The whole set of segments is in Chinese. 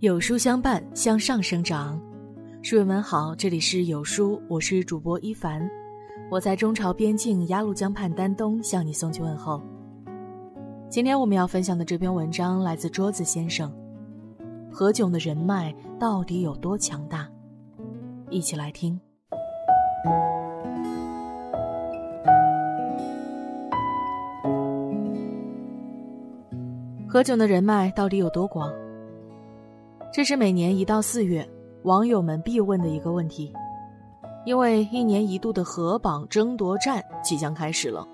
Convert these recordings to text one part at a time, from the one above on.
有书相伴，向上生长。书友们好，这里是有书，我是主播一凡。我在中朝边境鸭绿江畔丹东向你送去问候。今天我们要分享的这篇文章来自桌子先生。何炅的人脉到底有多强大？一起来听。何炅的人脉到底有多广？这是每年一到四月，网友们必问的一个问题，因为一年一度的河榜争夺战即将开始了。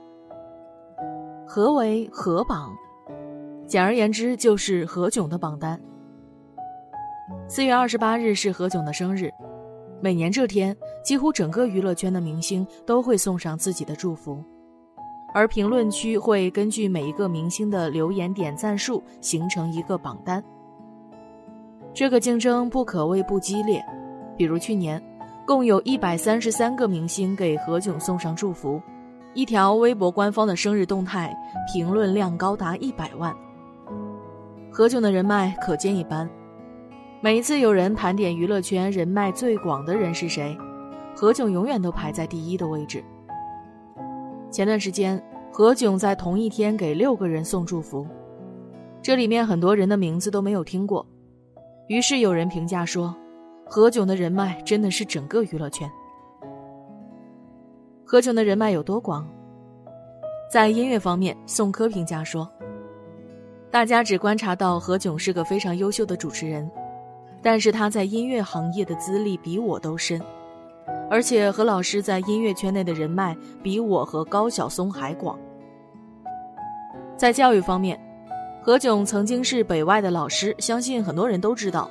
何为河榜？简而言之，就是何炅的榜单。四月二十八日是何炅的生日，每年这天，几乎整个娱乐圈的明星都会送上自己的祝福，而评论区会根据每一个明星的留言点赞数形成一个榜单。这个竞争不可谓不激烈，比如去年，共有一百三十三个明星给何炅送上祝福，一条微博官方的生日动态评论量高达一百万。何炅的人脉可见一斑，每一次有人盘点娱乐圈人脉最广的人是谁，何炅永远都排在第一的位置。前段时间，何炅在同一天给六个人送祝福，这里面很多人的名字都没有听过。于是有人评价说：“何炅的人脉真的是整个娱乐圈。”何炅的人脉有多广？在音乐方面，宋柯评价说：“大家只观察到何炅是个非常优秀的主持人，但是他在音乐行业的资历比我都深，而且何老师在音乐圈内的人脉比我和高晓松还广。”在教育方面。何炅曾经是北外的老师，相信很多人都知道，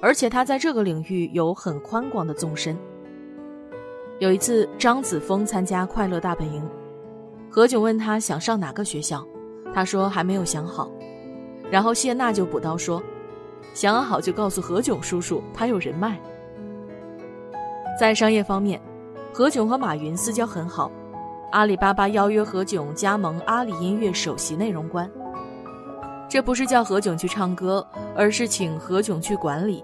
而且他在这个领域有很宽广的纵深。有一次，张子枫参加《快乐大本营》，何炅问他想上哪个学校，他说还没有想好，然后谢娜就补刀说，想好就告诉何炅叔叔，他有人脉。在商业方面，何炅和马云私交很好，阿里巴巴邀约何炅加盟阿里音乐首席内容官。这不是叫何炅去唱歌，而是请何炅去管理，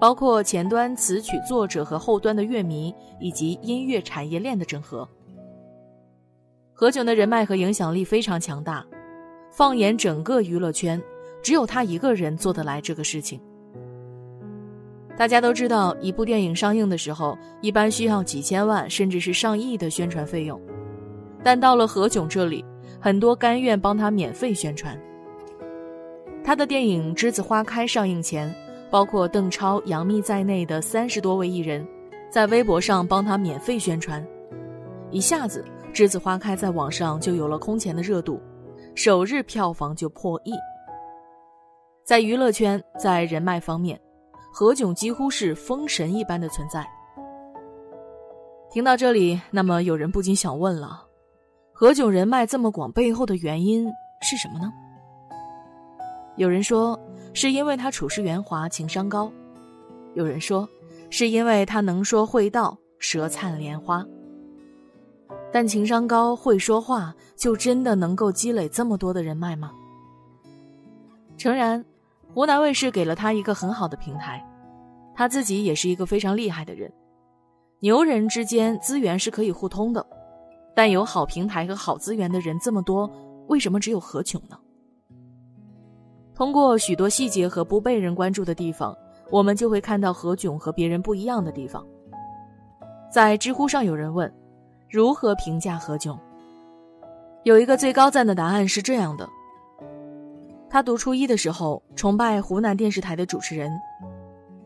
包括前端词曲作者和后端的乐迷以及音乐产业链的整合。何炅的人脉和影响力非常强大，放眼整个娱乐圈，只有他一个人做得来这个事情。大家都知道，一部电影上映的时候，一般需要几千万甚至是上亿的宣传费用，但到了何炅这里，很多甘愿帮他免费宣传。他的电影《栀子花开》上映前，包括邓超、杨幂在内的三十多位艺人，在微博上帮他免费宣传，一下子《栀子花开》在网上就有了空前的热度，首日票房就破亿。在娱乐圈，在人脉方面，何炅几乎是封神一般的存在。听到这里，那么有人不禁想问了：何炅人脉这么广，背后的原因是什么呢？有人说是因为他处事圆滑、情商高；有人说是因为他能说会道、舌灿莲花。但情商高、会说话，就真的能够积累这么多的人脉吗？诚然，湖南卫视给了他一个很好的平台，他自己也是一个非常厉害的人。牛人之间资源是可以互通的，但有好平台和好资源的人这么多，为什么只有何炅呢？通过许多细节和不被人关注的地方，我们就会看到何炅和别人不一样的地方。在知乎上有人问：“如何评价何炅？”有一个最高赞的答案是这样的：他读初一的时候崇拜湖南电视台的主持人，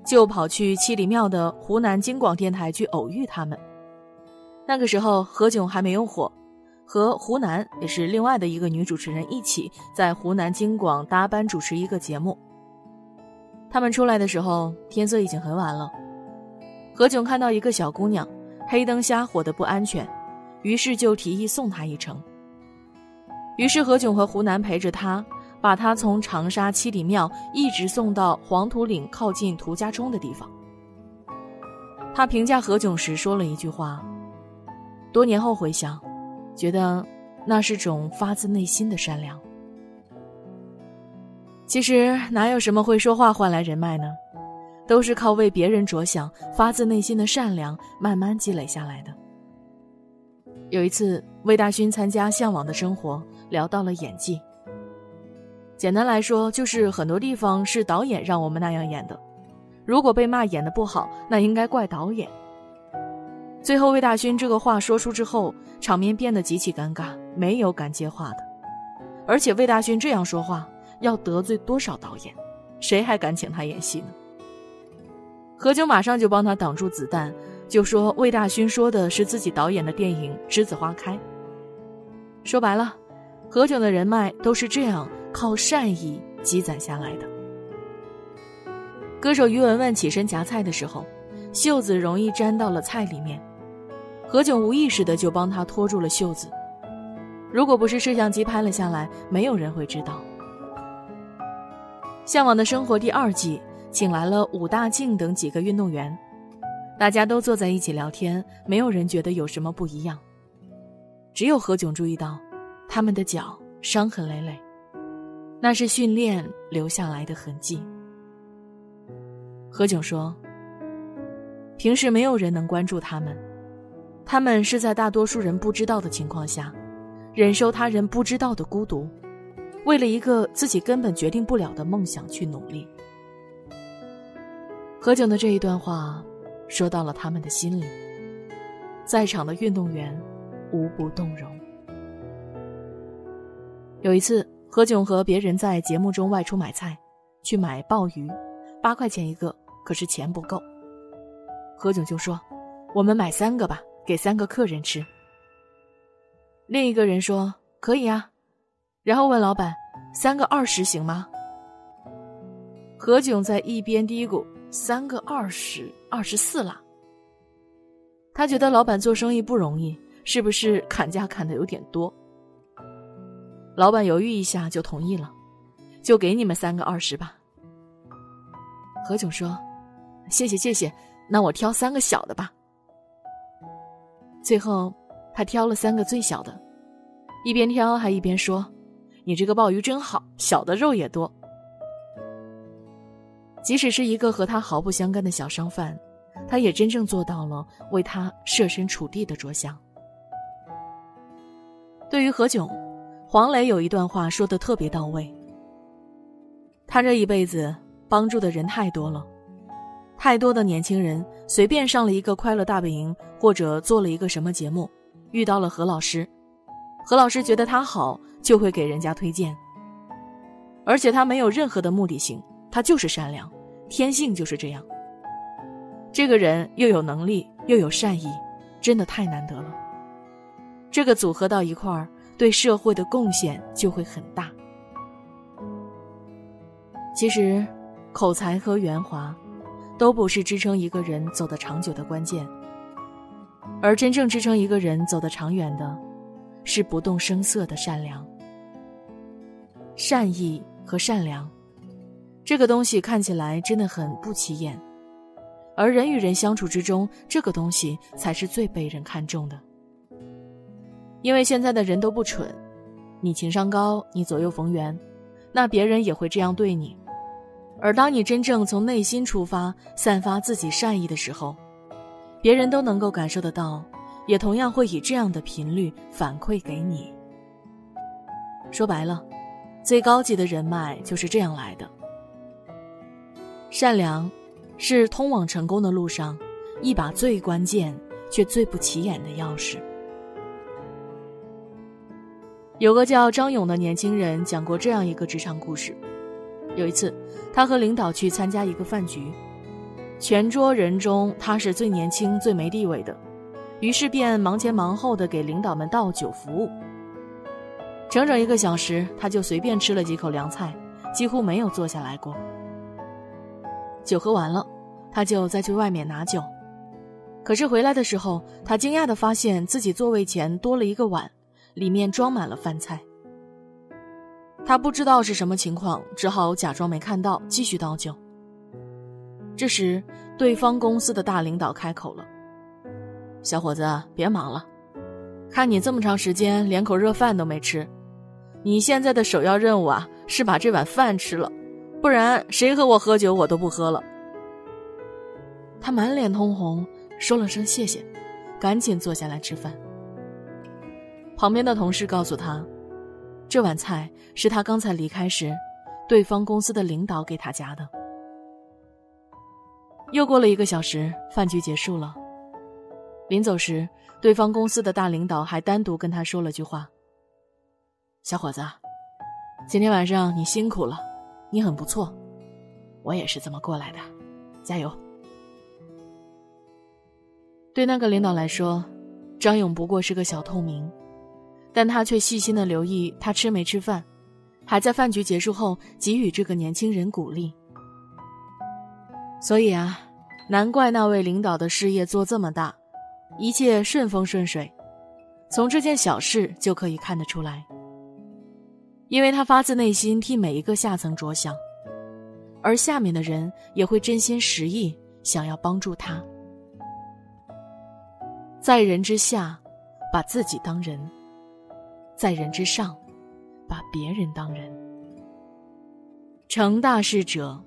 就跑去七里庙的湖南京广电台去偶遇他们。那个时候何炅还没有火。和湖南也是另外的一个女主持人一起在湖南京广搭班主持一个节目。他们出来的时候，天色已经很晚了。何炅看到一个小姑娘黑灯瞎火的不安全，于是就提议送她一程。于是何炅和湖南陪着她，把她从长沙七里庙一直送到黄土岭靠近涂家冲的地方。他评价何炅时说了一句话：“多年后回想。”觉得那是种发自内心的善良。其实哪有什么会说话换来人脉呢？都是靠为别人着想、发自内心的善良慢慢积累下来的。有一次，魏大勋参加《向往的生活》，聊到了演技。简单来说，就是很多地方是导演让我们那样演的。如果被骂演的不好，那应该怪导演。最后，魏大勋这个话说出之后，场面变得极其尴尬，没有敢接话的。而且，魏大勋这样说话，要得罪多少导演？谁还敢请他演戏呢？何炅马上就帮他挡住子弹，就说魏大勋说的是自己导演的电影《栀子花开》。说白了，何炅的人脉都是这样靠善意积攒下来的。歌手于文文起身夹菜的时候，袖子容易沾到了菜里面，何炅无意识的就帮他拖住了袖子。如果不是摄像机拍了下来，没有人会知道。《向往的生活》第二季请来了武大靖等几个运动员，大家都坐在一起聊天，没有人觉得有什么不一样。只有何炅注意到，他们的脚伤痕累累，那是训练留下来的痕迹。何炅说：“平时没有人能关注他们，他们是在大多数人不知道的情况下，忍受他人不知道的孤独，为了一个自己根本决定不了的梦想去努力。”何炅的这一段话，说到了他们的心里，在场的运动员无不动容。有一次，何炅和别人在节目中外出买菜，去买鲍鱼，八块钱一个。可是钱不够，何炅就说：“我们买三个吧，给三个客人吃。”另一个人说：“可以啊。”然后问老板：“三个二十行吗？”何炅在一边嘀咕：“三个二十，二十四了。”他觉得老板做生意不容易，是不是砍价砍的有点多？老板犹豫一下就同意了：“就给你们三个二十吧。”何炅说。谢谢谢谢，那我挑三个小的吧。最后，他挑了三个最小的，一边挑还一边说：“你这个鲍鱼真好，小的肉也多。”即使是一个和他毫不相干的小商贩，他也真正做到了为他设身处地的着想。对于何炅，黄磊有一段话说的特别到位：他这一辈子帮助的人太多了。太多的年轻人随便上了一个快乐大本营，或者做了一个什么节目，遇到了何老师，何老师觉得他好，就会给人家推荐。而且他没有任何的目的性，他就是善良，天性就是这样。这个人又有能力又有善意，真的太难得了。这个组合到一块儿，对社会的贡献就会很大。其实，口才和圆滑。都不是支撑一个人走得长久的关键，而真正支撑一个人走得长远的，是不动声色的善良。善意和善良，这个东西看起来真的很不起眼，而人与人相处之中，这个东西才是最被人看重的。因为现在的人都不蠢，你情商高，你左右逢源，那别人也会这样对你。而当你真正从内心出发，散发自己善意的时候，别人都能够感受得到，也同样会以这样的频率反馈给你。说白了，最高级的人脉就是这样来的。善良，是通往成功的路上一把最关键却最不起眼的钥匙。有个叫张勇的年轻人讲过这样一个职场故事。有一次，他和领导去参加一个饭局，全桌人中他是最年轻、最没地位的，于是便忙前忙后的给领导们倒酒服务。整整一个小时，他就随便吃了几口凉菜，几乎没有坐下来过。酒喝完了，他就再去外面拿酒，可是回来的时候，他惊讶的发现自己座位前多了一个碗，里面装满了饭菜。他不知道是什么情况，只好假装没看到，继续倒酒。这时，对方公司的大领导开口了：“小伙子，别忙了，看你这么长时间连口热饭都没吃，你现在的首要任务啊，是把这碗饭吃了，不然谁和我喝酒，我都不喝了。他满脸通红，说了声谢谢，赶紧坐下来吃饭。旁边的同事告诉他，这碗菜是他刚才离开时，对方公司的领导给他夹的。又过了一个小时，饭局结束了。临走时，对方公司的大领导还单独跟他说了句话：“小伙子，今天晚上你辛苦了，你很不错，我也是这么过来的，加油。”对那个领导来说，张勇不过是个小透明，但他却细心的留意他吃没吃饭，还在饭局结束后给予这个年轻人鼓励。所以啊，难怪那位领导的事业做这么大，一切顺风顺水，从这件小事就可以看得出来。因为他发自内心替每一个下层着想，而下面的人也会真心实意想要帮助他。在人之下，把自己当人；在人之上，把别人当人。成大事者，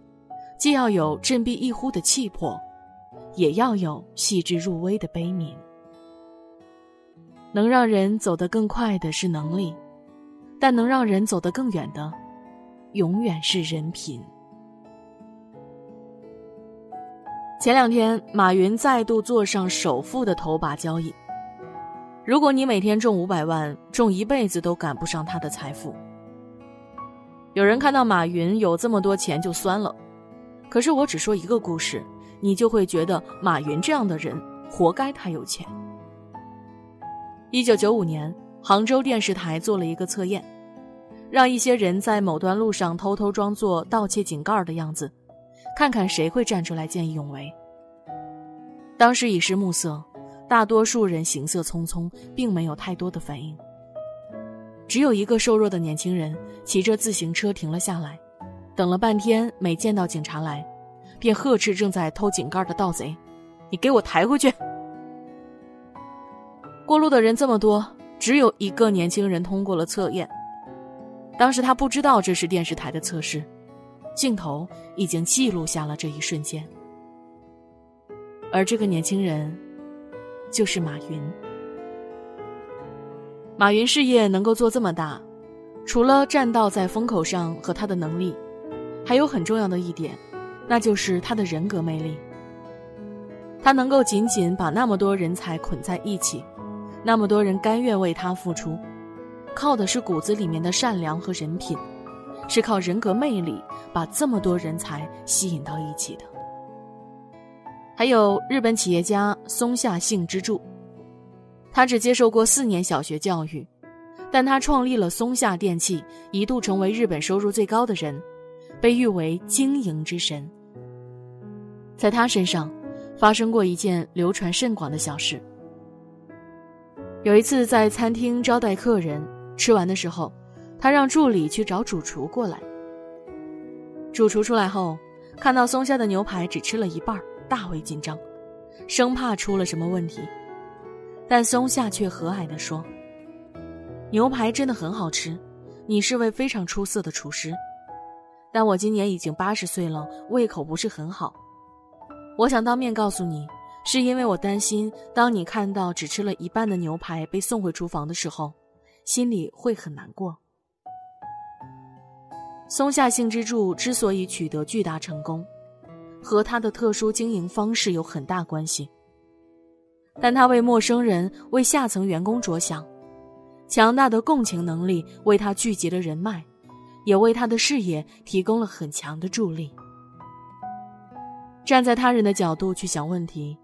既要有振臂一呼的气魄，也要有细致入微的悲悯。能让人走得更快的是能力，但能让人走得更远的，永远是人品。前两天，马云再度坐上首富的头把交椅。如果你每天中五百万，中一辈子都赶不上他的财富。有人看到马云有这么多钱就酸了，可是我只说一个故事，你就会觉得马云这样的人活该他有钱。一九九五年，杭州电视台做了一个测验，让一些人在某段路上偷偷装作盗窃井盖的样子。看看谁会站出来见义勇为。当时已是暮色，大多数人行色匆匆，并没有太多的反应。只有一个瘦弱的年轻人骑着自行车停了下来，等了半天没见到警察来，便呵斥正在偷井盖的盗贼：“你给我抬回去！”过路的人这么多，只有一个年轻人通过了测验。当时他不知道这是电视台的测试。镜头已经记录下了这一瞬间，而这个年轻人，就是马云。马云事业能够做这么大，除了站到在风口上和他的能力，还有很重要的一点，那就是他的人格魅力。他能够紧紧把那么多人才捆在一起，那么多人甘愿为他付出，靠的是骨子里面的善良和人品。是靠人格魅力把这么多人才吸引到一起的。还有日本企业家松下幸之助，他只接受过四年小学教育，但他创立了松下电器，一度成为日本收入最高的人，被誉为经营之神。在他身上，发生过一件流传甚广的小事。有一次在餐厅招待客人，吃完的时候。他让助理去找主厨过来。主厨出来后，看到松下的牛排只吃了一半，大为紧张，生怕出了什么问题。但松下却和蔼地说：“牛排真的很好吃，你是位非常出色的厨师。但我今年已经八十岁了，胃口不是很好。我想当面告诉你，是因为我担心，当你看到只吃了一半的牛排被送回厨房的时候，心里会很难过。”松下幸之助之所以取得巨大成功，和他的特殊经营方式有很大关系。但他为陌生人、为下层员工着想，强大的共情能力为他聚集了人脉，也为他的事业提供了很强的助力。站在他人的角度去想问题，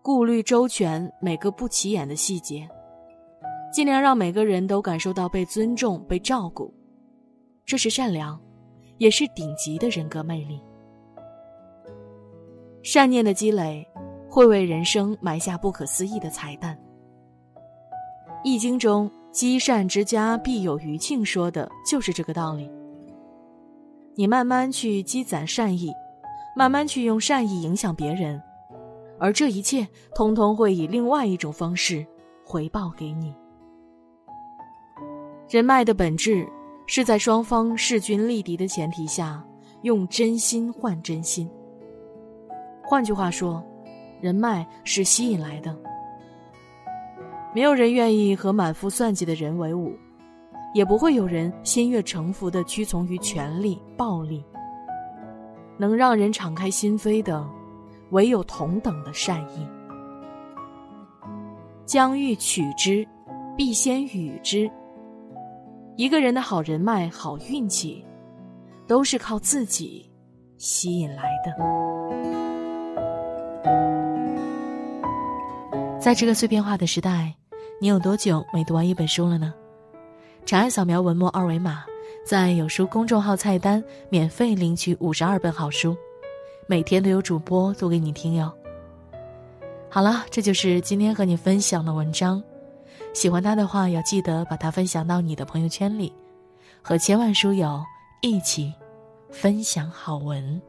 顾虑周全每个不起眼的细节，尽量让每个人都感受到被尊重、被照顾。这是善良，也是顶级的人格魅力。善念的积累，会为人生埋下不可思议的彩蛋。《易经》中“积善之家必有余庆”说的就是这个道理。你慢慢去积攒善意，慢慢去用善意影响别人，而这一切，通通会以另外一种方式回报给你。人脉的本质。是在双方势均力敌的前提下，用真心换真心。换句话说，人脉是吸引来的。没有人愿意和满腹算计的人为伍，也不会有人心悦诚服的屈从于权力、暴力。能让人敞开心扉的，唯有同等的善意。将欲取之，必先予之。一个人的好人脉、好运气，都是靠自己吸引来的。在这个碎片化的时代，你有多久没读完一本书了呢？长按扫描文末二维码。在有书公众号菜单免费领取五十二本好书，每天都有主播读给你听哟。好了，这就是今天和你分享的文章。喜欢它的话，要记得把它分享到你的朋友圈里，和千万书友一起分享好文。